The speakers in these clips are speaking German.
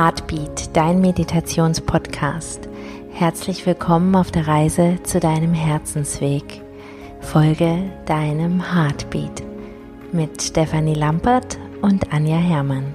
Heartbeat, dein Meditationspodcast. Herzlich willkommen auf der Reise zu deinem Herzensweg. Folge deinem Heartbeat mit Stefanie Lampert und Anja Herrmann.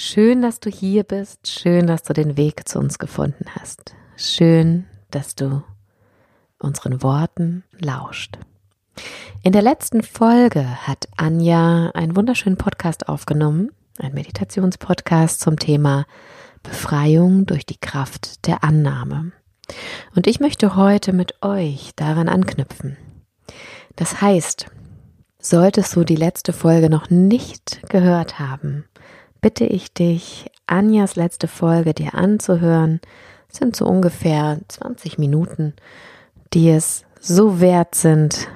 Schön, dass du hier bist. Schön, dass du den Weg zu uns gefunden hast. Schön, dass du unseren Worten lauscht. In der letzten Folge hat Anja einen wunderschönen Podcast aufgenommen, ein Meditationspodcast zum Thema Befreiung durch die Kraft der Annahme. Und ich möchte heute mit euch daran anknüpfen. Das heißt, solltest du die letzte Folge noch nicht gehört haben, bitte ich dich, Anjas letzte Folge dir anzuhören. Das sind so ungefähr 20 Minuten, die es so wert sind,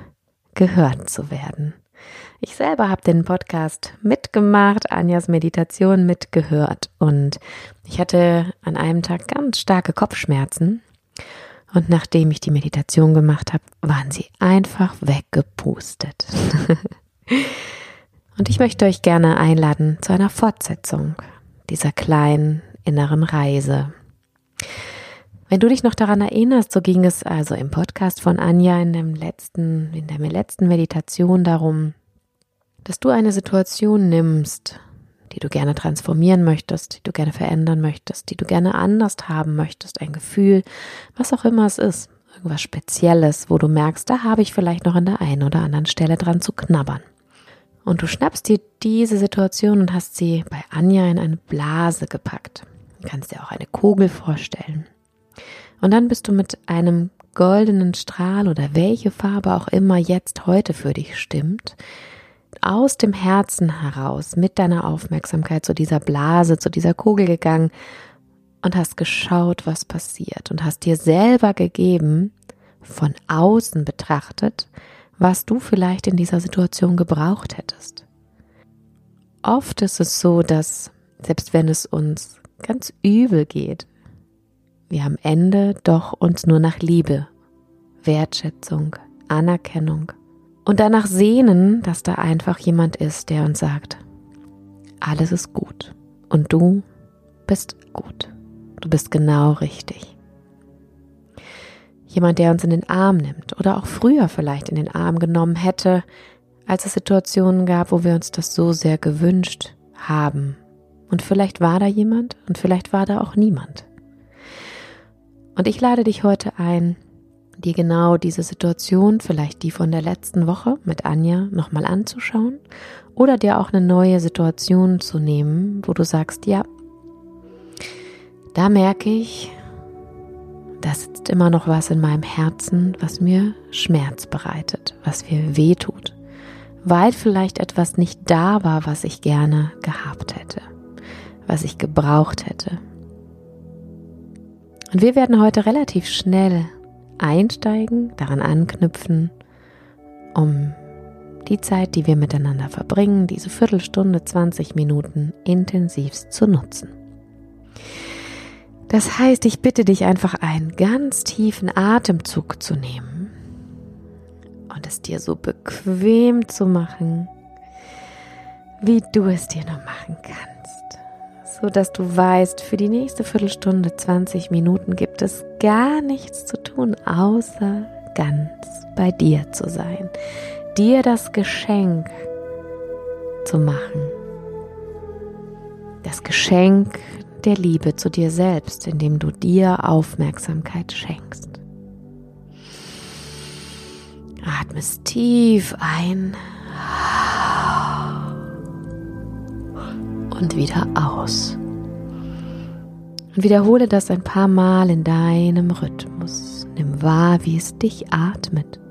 gehört zu werden. Ich selber habe den Podcast mitgemacht, Anjas Meditation mitgehört und ich hatte an einem Tag ganz starke Kopfschmerzen und nachdem ich die Meditation gemacht habe, waren sie einfach weggepustet. Und ich möchte euch gerne einladen zu einer Fortsetzung dieser kleinen inneren Reise. Wenn du dich noch daran erinnerst, so ging es also im Podcast von Anja in dem letzten, in der letzten Meditation darum, dass du eine Situation nimmst, die du gerne transformieren möchtest, die du gerne verändern möchtest, die du gerne anders haben möchtest, ein Gefühl, was auch immer es ist, irgendwas Spezielles, wo du merkst, da habe ich vielleicht noch an der einen oder anderen Stelle dran zu knabbern. Und du schnappst dir diese Situation und hast sie bei Anja in eine Blase gepackt. Du kannst dir auch eine Kugel vorstellen. Und dann bist du mit einem goldenen Strahl oder welche Farbe auch immer jetzt heute für dich stimmt, aus dem Herzen heraus mit deiner Aufmerksamkeit zu dieser Blase, zu dieser Kugel gegangen und hast geschaut, was passiert und hast dir selber gegeben, von außen betrachtet, was du vielleicht in dieser Situation gebraucht hättest. Oft ist es so, dass selbst wenn es uns ganz übel geht, wir am Ende doch uns nur nach Liebe, Wertschätzung, Anerkennung und danach sehnen, dass da einfach jemand ist, der uns sagt, alles ist gut und du bist gut. Du bist genau richtig. Jemand, der uns in den Arm nimmt oder auch früher vielleicht in den Arm genommen hätte, als es Situationen gab, wo wir uns das so sehr gewünscht haben. Und vielleicht war da jemand und vielleicht war da auch niemand. Und ich lade dich heute ein, dir genau diese Situation, vielleicht die von der letzten Woche mit Anja, nochmal anzuschauen oder dir auch eine neue Situation zu nehmen, wo du sagst, ja, da merke ich, da sitzt immer noch was in meinem Herzen, was mir Schmerz bereitet, was mir weh tut, weil vielleicht etwas nicht da war, was ich gerne gehabt hätte, was ich gebraucht hätte. Und wir werden heute relativ schnell einsteigen, daran anknüpfen, um die Zeit, die wir miteinander verbringen, diese Viertelstunde, 20 Minuten intensivst zu nutzen. Das heißt, ich bitte dich einfach einen ganz tiefen Atemzug zu nehmen und es dir so bequem zu machen, wie du es dir nur machen kannst. So dass du weißt, für die nächste Viertelstunde, 20 Minuten gibt es gar nichts zu tun, außer ganz bei dir zu sein. Dir das Geschenk zu machen. Das Geschenk der Liebe zu dir selbst, indem du dir Aufmerksamkeit schenkst. Atmest tief ein und wieder aus. Und wiederhole das ein paar Mal in deinem Rhythmus. Nimm wahr, wie es dich atmet.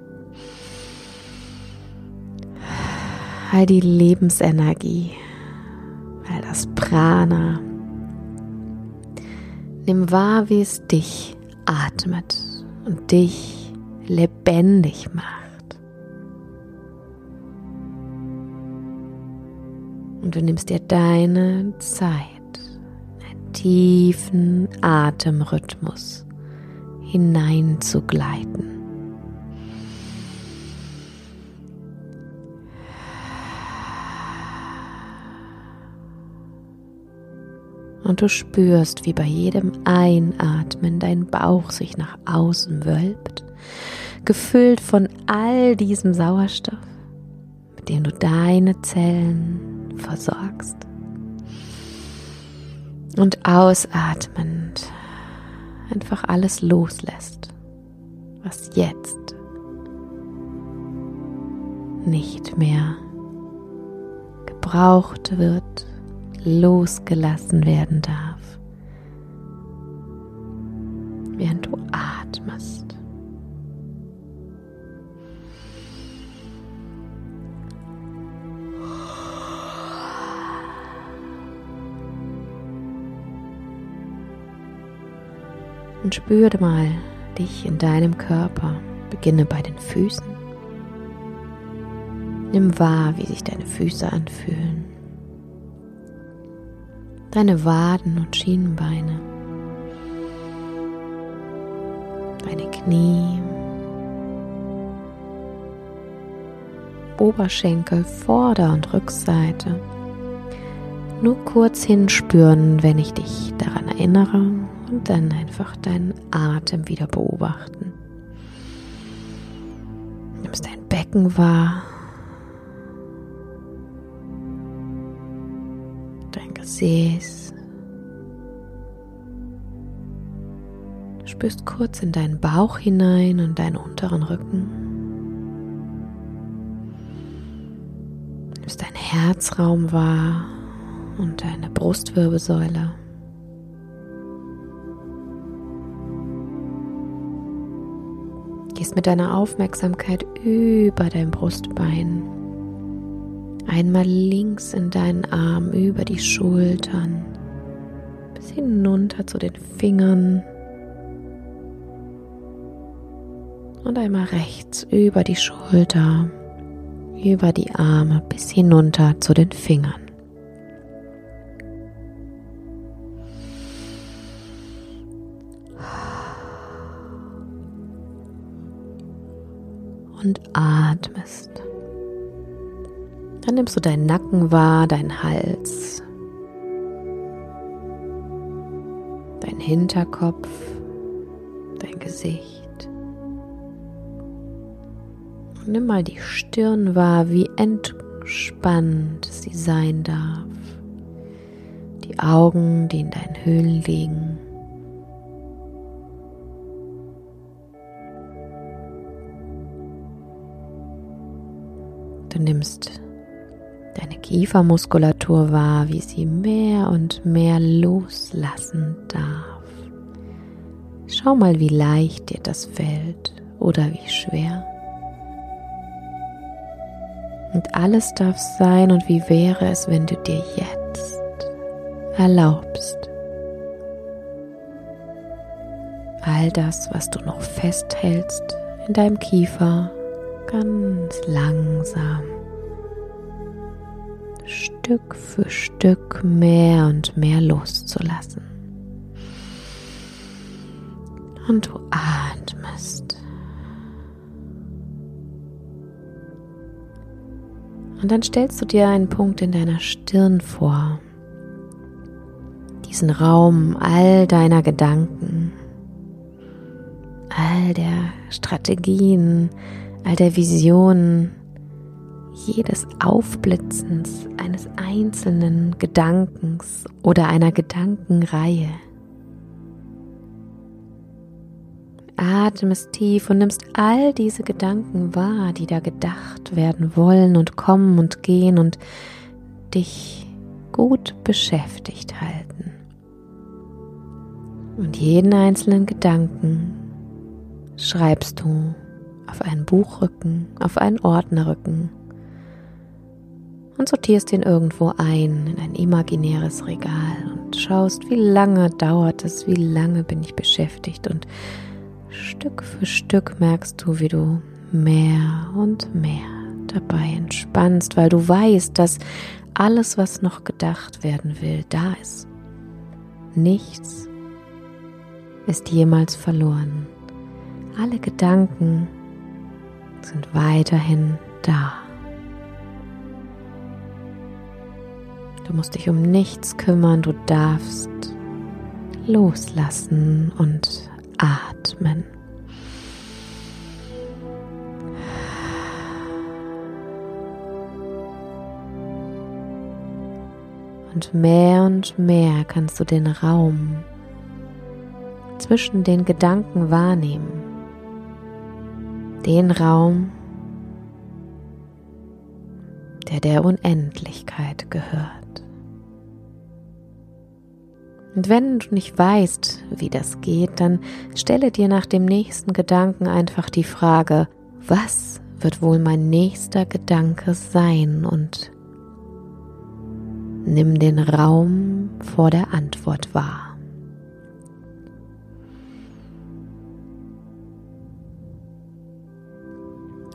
all die Lebensenergie, all das Prana. Nimm wahr, wie es dich atmet und dich lebendig macht. Und du nimmst dir deine Zeit, einen tiefen Atemrhythmus hineinzugleiten. Und du spürst, wie bei jedem Einatmen dein Bauch sich nach außen wölbt, gefüllt von all diesem Sauerstoff, mit dem du deine Zellen versorgst. Und ausatmend einfach alles loslässt, was jetzt nicht mehr gebraucht wird, losgelassen werden darf, während du atmest. Und spüre mal dich in deinem Körper. Beginne bei den Füßen. Nimm wahr, wie sich deine Füße anfühlen. Deine Waden und Schienenbeine. Deine Knie. Oberschenkel, Vorder- und Rückseite. Nur kurz hinspüren, wenn ich dich daran erinnere und dann einfach deinen Atem wieder beobachten. Nimmst dein Becken wahr, Gesäß. Du spürst kurz in deinen Bauch hinein und deinen unteren Rücken. Nimmst deinen Herzraum wahr und deine Brustwirbelsäule. Gehst mit deiner Aufmerksamkeit über dein Brustbein. Einmal links in deinen Arm über die Schultern, bis hinunter zu den Fingern. Und einmal rechts über die Schulter, über die Arme bis hinunter zu den Fingern. und atmest. Dann nimmst du deinen Nacken wahr, deinen Hals, dein Hinterkopf, dein Gesicht. Und nimm mal die Stirn wahr, wie entspannt sie sein darf. Die Augen, die in deinen Höhlen liegen. Du nimmst Kiefermuskulatur wahr, wie sie mehr und mehr loslassen darf. Schau mal, wie leicht dir das fällt oder wie schwer. Und alles darf sein und wie wäre es, wenn du dir jetzt erlaubst, all das, was du noch festhältst in deinem Kiefer, ganz langsam, Stück für Stück mehr und mehr loszulassen. Und du atmest. Und dann stellst du dir einen Punkt in deiner Stirn vor. Diesen Raum all deiner Gedanken, all der Strategien, all der Visionen, jedes Aufblitzens eines einzelnen Gedankens oder einer Gedankenreihe. Atmest tief und nimmst all diese Gedanken wahr, die da gedacht werden wollen und kommen und gehen und dich gut beschäftigt halten. Und jeden einzelnen Gedanken schreibst du auf einen Buchrücken, auf einen Ordnerrücken und sortierst ihn irgendwo ein in ein imaginäres Regal und schaust, wie lange dauert es, wie lange bin ich beschäftigt und Stück für Stück merkst du, wie du mehr und mehr dabei entspannst, weil du weißt, dass alles, was noch gedacht werden will, da ist. Nichts ist jemals verloren. Alle Gedanken sind weiterhin da. Du musst dich um nichts kümmern, du darfst loslassen und atmen. Und mehr und mehr kannst du den Raum zwischen den Gedanken wahrnehmen. Den Raum, der der Unendlichkeit gehört. Und wenn du nicht weißt, wie das geht, dann stelle dir nach dem nächsten Gedanken einfach die Frage, was wird wohl mein nächster Gedanke sein und nimm den Raum vor der Antwort wahr.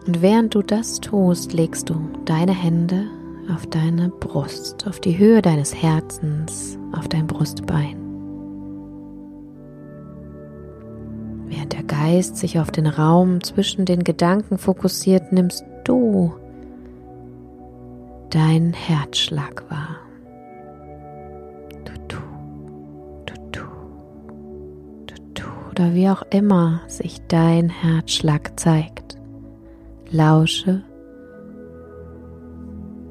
Und während du das tust, legst du deine Hände auf deine Brust, auf die Höhe deines Herzens, auf dein Brustbein. Während der Geist sich auf den Raum zwischen den Gedanken fokussiert, nimmst du deinen Herzschlag wahr. oder wie auch immer sich dein Herzschlag zeigt. Lausche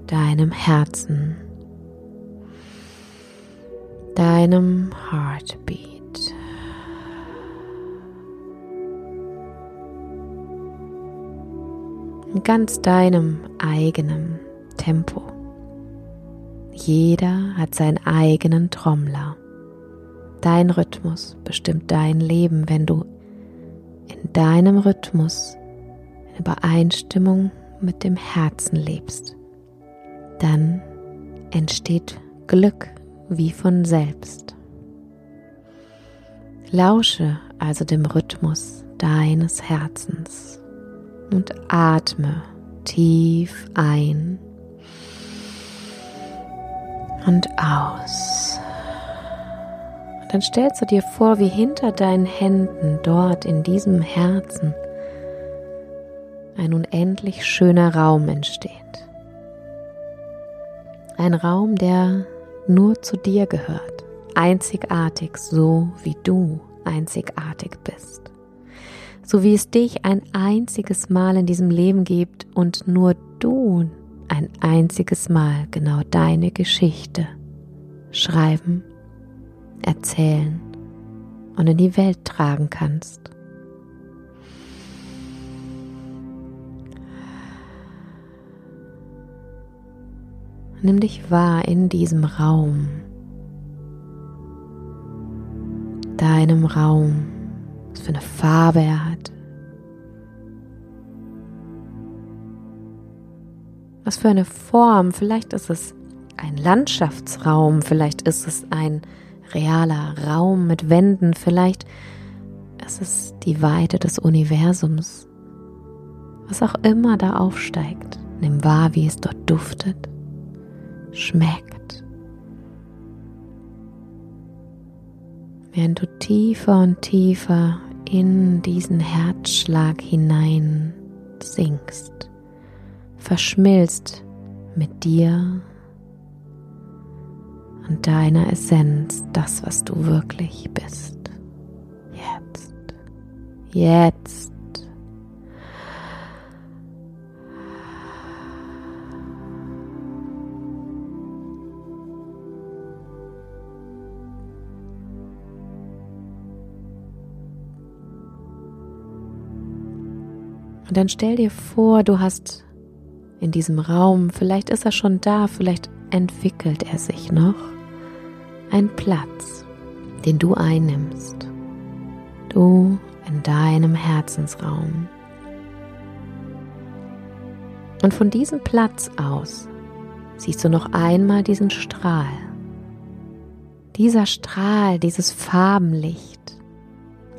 deinem Herzen, deinem Heartbeat. In ganz deinem eigenen Tempo. Jeder hat seinen eigenen Trommler. Dein Rhythmus bestimmt dein Leben, wenn du in deinem Rhythmus in Übereinstimmung mit dem Herzen lebst. Dann entsteht Glück wie von selbst. Lausche also dem Rhythmus deines Herzens und atme tief ein und aus dann stellst du dir vor, wie hinter deinen Händen dort in diesem Herzen ein unendlich schöner Raum entsteht. Ein Raum, der nur zu dir gehört, einzigartig, so wie du einzigartig bist. So wie es dich ein einziges Mal in diesem Leben gibt und nur du ein einziges Mal genau deine Geschichte schreiben erzählen und in die Welt tragen kannst. Nimm dich wahr in diesem Raum, deinem Raum, was für eine Farbe er hat, was für eine Form, vielleicht ist es ein Landschaftsraum, vielleicht ist es ein realer Raum mit Wänden, vielleicht ist es die Weite des Universums. Was auch immer da aufsteigt, nimm wahr, wie es dort duftet, schmeckt. Während du tiefer und tiefer in diesen Herzschlag hinein sinkst, verschmilzt mit dir und deiner Essenz das, was du wirklich bist. Jetzt. Jetzt. Und dann stell dir vor, du hast in diesem Raum, vielleicht ist er schon da, vielleicht entwickelt er sich noch ein Platz, den du einnimmst. Du in deinem Herzensraum. Und von diesem Platz aus siehst du noch einmal diesen Strahl. Dieser Strahl, dieses Farbenlicht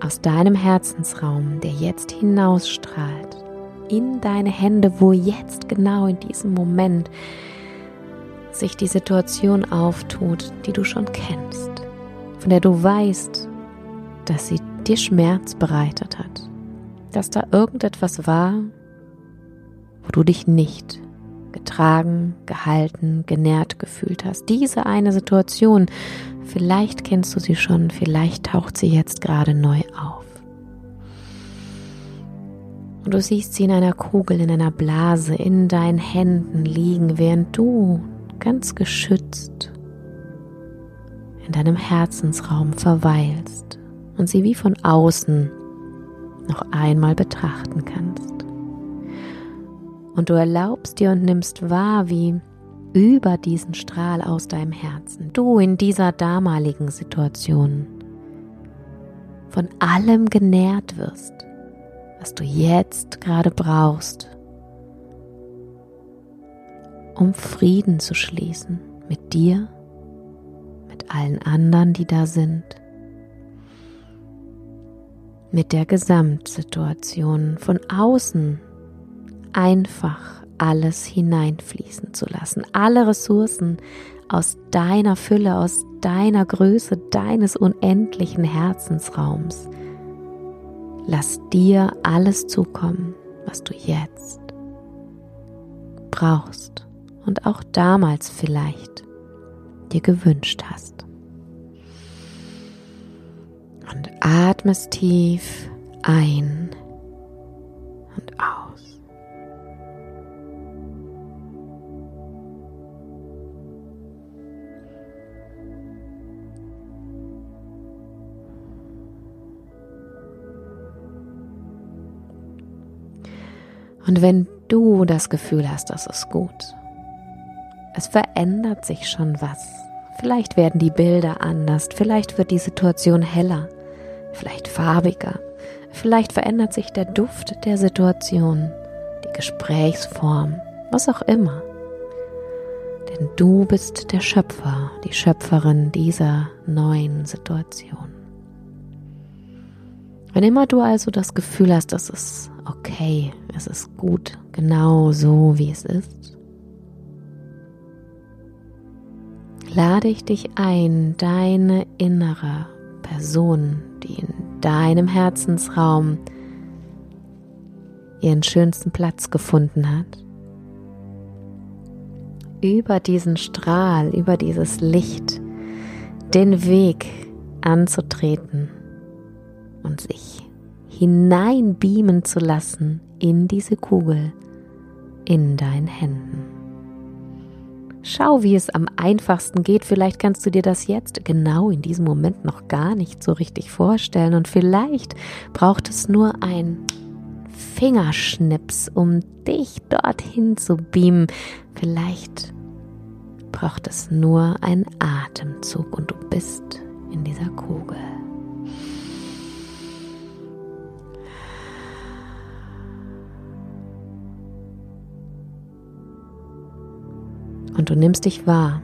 aus deinem Herzensraum, der jetzt hinausstrahlt in deine Hände, wo jetzt genau in diesem Moment sich die Situation auftut, die du schon kennst, von der du weißt, dass sie dir Schmerz bereitet hat, dass da irgendetwas war, wo du dich nicht getragen, gehalten, genährt gefühlt hast. Diese eine Situation, vielleicht kennst du sie schon, vielleicht taucht sie jetzt gerade neu auf. Und du siehst sie in einer Kugel, in einer Blase, in deinen Händen liegen, während du ganz geschützt in deinem Herzensraum verweilst und sie wie von außen noch einmal betrachten kannst. Und du erlaubst dir und nimmst wahr, wie über diesen Strahl aus deinem Herzen du in dieser damaligen Situation von allem genährt wirst, was du jetzt gerade brauchst, um Frieden zu schließen mit dir, mit allen anderen, die da sind, mit der Gesamtsituation von außen einfach alles hineinfließen zu lassen, alle Ressourcen aus deiner Fülle, aus deiner Größe, deines unendlichen Herzensraums. Lass dir alles zukommen, was du jetzt brauchst und auch damals vielleicht dir gewünscht hast. Und atmest tief ein Und wenn du das Gefühl hast, das ist gut, es verändert sich schon was. Vielleicht werden die Bilder anders, vielleicht wird die Situation heller, vielleicht farbiger, vielleicht verändert sich der Duft der Situation, die Gesprächsform, was auch immer. Denn du bist der Schöpfer, die Schöpferin dieser neuen Situation. Wenn immer du also das Gefühl hast, es ist okay, es ist gut, genau so wie es ist, lade ich dich ein, deine innere Person, die in deinem Herzensraum ihren schönsten Platz gefunden hat, über diesen Strahl, über dieses Licht, den Weg anzutreten und sich hineinbeamen zu lassen in diese Kugel in deinen Händen. Schau, wie es am einfachsten geht. Vielleicht kannst du dir das jetzt genau in diesem Moment noch gar nicht so richtig vorstellen. Und vielleicht braucht es nur ein Fingerschnips, um dich dorthin zu beamen. Vielleicht braucht es nur einen Atemzug und du bist in dieser Kugel. Und du nimmst dich wahr.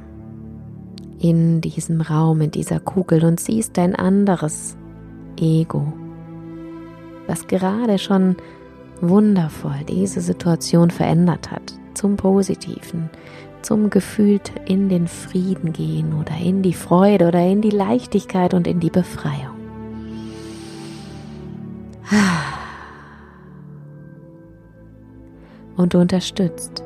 In diesem Raum, in dieser Kugel und siehst dein anderes Ego, was gerade schon wundervoll diese Situation verändert hat, zum Positiven, zum gefühlt in den Frieden gehen oder in die Freude oder in die Leichtigkeit und in die Befreiung. Und du unterstützt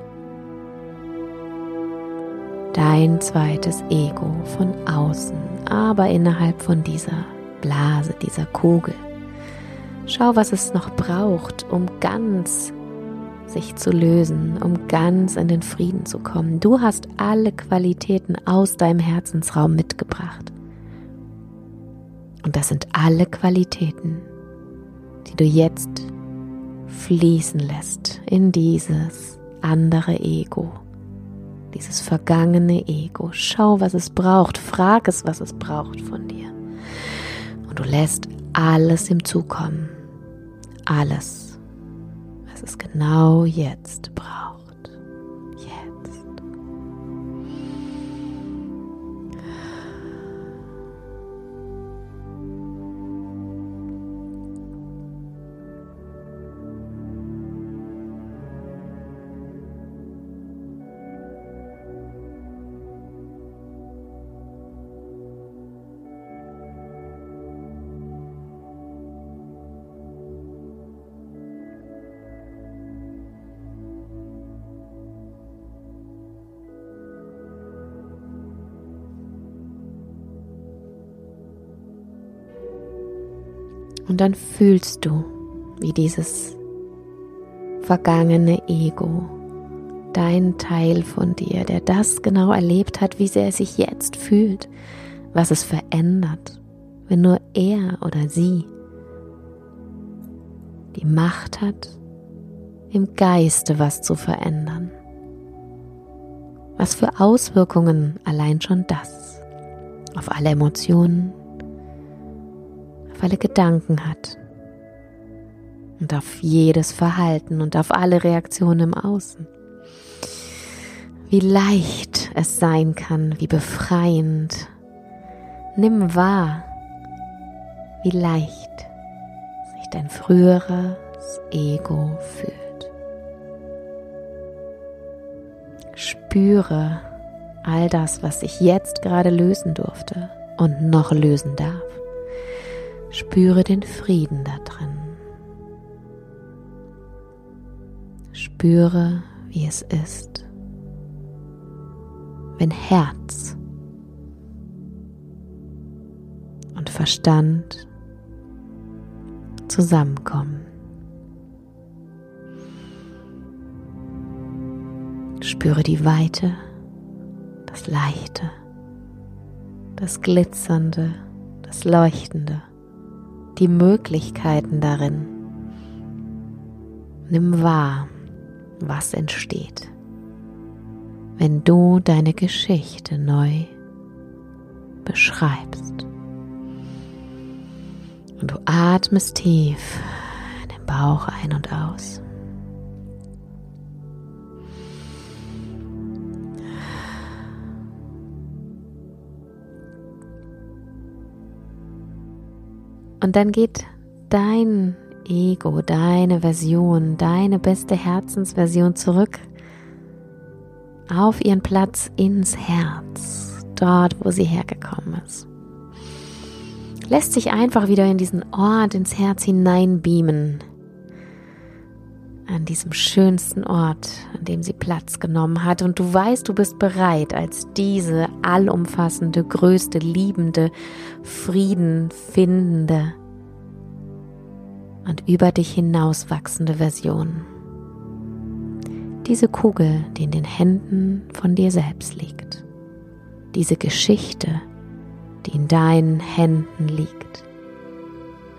dein zweites Ego von außen, aber innerhalb von dieser Blase, dieser Kugel. Schau, was es noch braucht, um ganz sich zu lösen, um ganz in den Frieden zu kommen. Du hast alle Qualitäten aus deinem Herzensraum mitgebracht. Und das sind alle Qualitäten, die du jetzt fließen lässt in dieses andere Ego dieses vergangene Ego. Schau, was es braucht. Frag es, was es braucht von dir. Und du lässt alles ihm zukommen. Alles, was es genau jetzt braucht. Und dann fühlst du, wie dieses vergangene Ego, dein Teil von dir, der das genau erlebt hat, wie er sich jetzt fühlt, was es verändert, wenn nur er oder sie die Macht hat, im Geiste was zu verändern. Was für Auswirkungen allein schon das auf alle Emotionen, auf alle Gedanken hat und auf jedes Verhalten und auf alle Reaktionen im Außen. Wie leicht es sein kann, wie befreiend. Nimm wahr, wie leicht sich dein früheres Ego fühlt. Spüre all das, was sich jetzt gerade lösen durfte und noch lösen darf. Spüre den Frieden da drin. Spüre, wie es ist, wenn Herz und Verstand zusammenkommen. Spüre die Weite, das Leichte, das Glitzernde, das Leuchtende, die Möglichkeiten darin. Nimm wahr, was entsteht, wenn du deine Geschichte neu beschreibst. Und du atmest tief den Bauch ein und aus. Und dann geht dein Ego, deine Version, deine beste Herzensversion zurück auf ihren Platz ins Herz, dort, wo sie hergekommen ist. Lässt sich einfach wieder in diesen Ort, ins Herz hineinbeamen, an diesem schönsten Ort, an dem sie Platz genommen hat. Und du weißt, du bist bereit, als diese allumfassende, größte, liebende, Frieden findende und über dich hinaus wachsende Version. Diese Kugel, die in den Händen von dir selbst liegt. Diese Geschichte, die in deinen Händen liegt.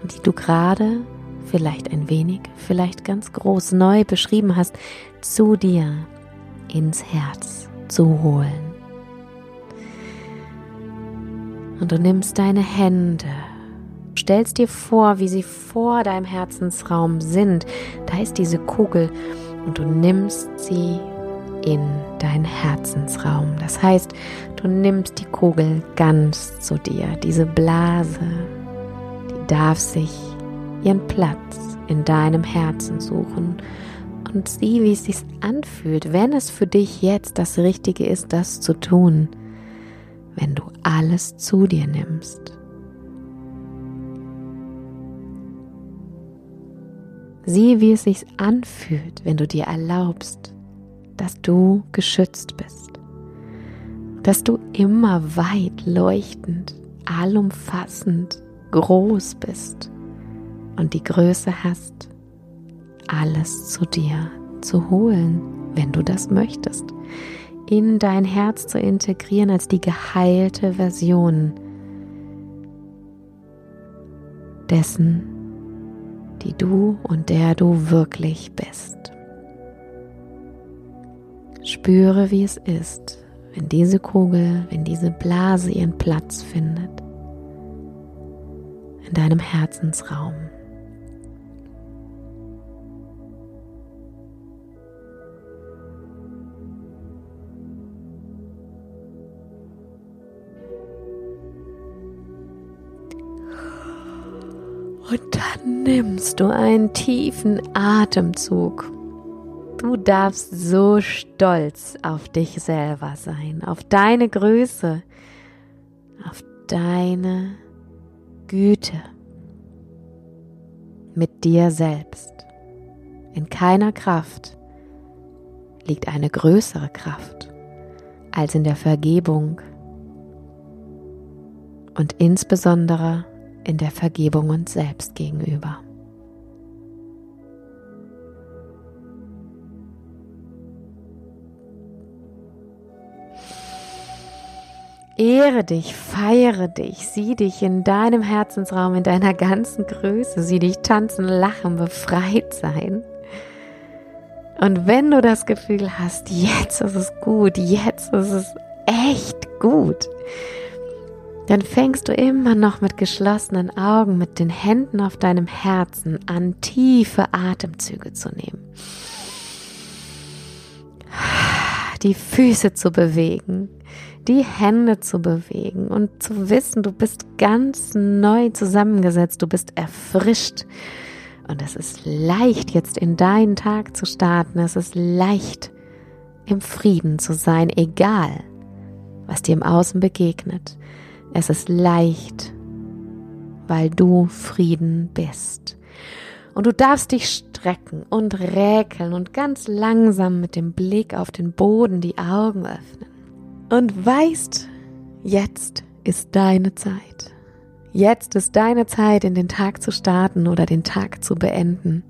Und die du gerade vielleicht ein wenig, vielleicht ganz groß neu beschrieben hast, zu dir ins Herz zu holen. Und du nimmst deine Hände, stellst dir vor, wie sie vor deinem Herzensraum sind. Da ist diese Kugel und du nimmst sie in deinen Herzensraum. Das heißt, du nimmst die Kugel ganz zu dir. Diese Blase, die darf sich ihren Platz in deinem Herzen suchen und sieh, wie es sich anfühlt, wenn es für dich jetzt das Richtige ist, das zu tun, wenn du alles zu dir nimmst. Sieh, wie es sich anfühlt, wenn du dir erlaubst, dass du geschützt bist, dass du immer weit leuchtend, allumfassend, groß bist und die Größe hast, alles zu dir zu holen, wenn du das möchtest, in dein Herz zu integrieren als die geheilte Version dessen, die du und der du wirklich bist. Spüre, wie es ist, wenn diese Kugel, wenn diese Blase ihren Platz findet in deinem Herzensraum. Und dann nimmst du einen tiefen Atemzug. Du darfst so stolz auf dich selber sein, auf deine Größe, auf deine Güte mit dir selbst. In keiner Kraft liegt eine größere Kraft als in der Vergebung und insbesondere in der Vergebung uns selbst gegenüber. Ehre dich, feiere dich, sieh dich in deinem Herzensraum, in deiner ganzen Größe, sieh dich tanzen, lachen, befreit sein. Und wenn du das Gefühl hast, jetzt ist es gut, jetzt ist es echt gut, dann fängst du immer noch mit geschlossenen Augen, mit den Händen auf deinem Herzen an, tiefe Atemzüge zu nehmen. Die Füße zu bewegen, die Hände zu bewegen und zu wissen, du bist ganz neu zusammengesetzt, du bist erfrischt. Und es ist leicht, jetzt in deinen Tag zu starten. Es ist leicht, im Frieden zu sein, egal, was dir im Außen begegnet. Es ist leicht, weil du Frieden bist. Und du darfst dich strecken und räkeln und ganz langsam mit dem Blick auf den Boden die Augen öffnen und weißt, jetzt ist deine Zeit. Jetzt ist deine Zeit, in den Tag zu starten oder den Tag zu beenden.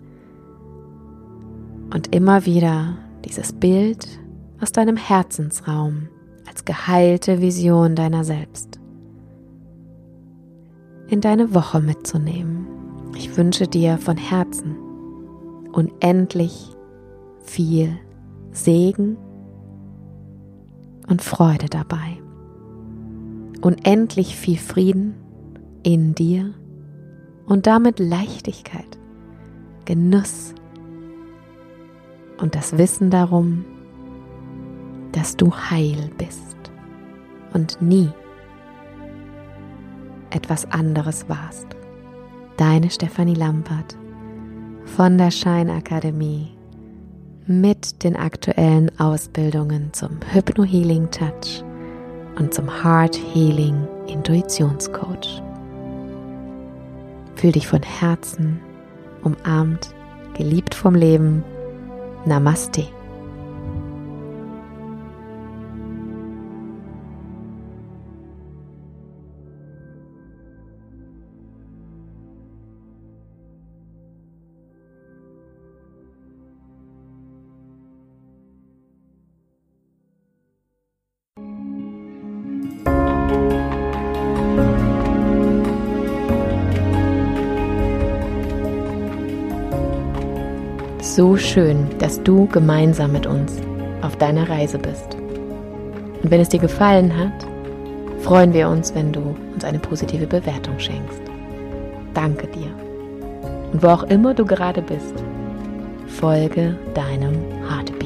Und immer wieder dieses Bild aus deinem Herzensraum als geheilte Vision deiner selbst in deine Woche mitzunehmen. Ich wünsche dir von Herzen unendlich viel Segen und Freude dabei. Unendlich viel Frieden in dir und damit Leichtigkeit, Genuss und das Wissen darum, dass du heil bist und nie etwas anderes warst. Deine Stefanie Lampert von der Scheinakademie mit den aktuellen Ausbildungen zum Hypno Healing Touch und zum Heart Healing Intuitionscoach. Fühl dich von Herzen umarmt, geliebt vom Leben. Namaste. So schön, dass du gemeinsam mit uns auf deiner Reise bist. Und wenn es dir gefallen hat, freuen wir uns, wenn du uns eine positive Bewertung schenkst. Danke dir. Und wo auch immer du gerade bist, folge deinem Heartbeat.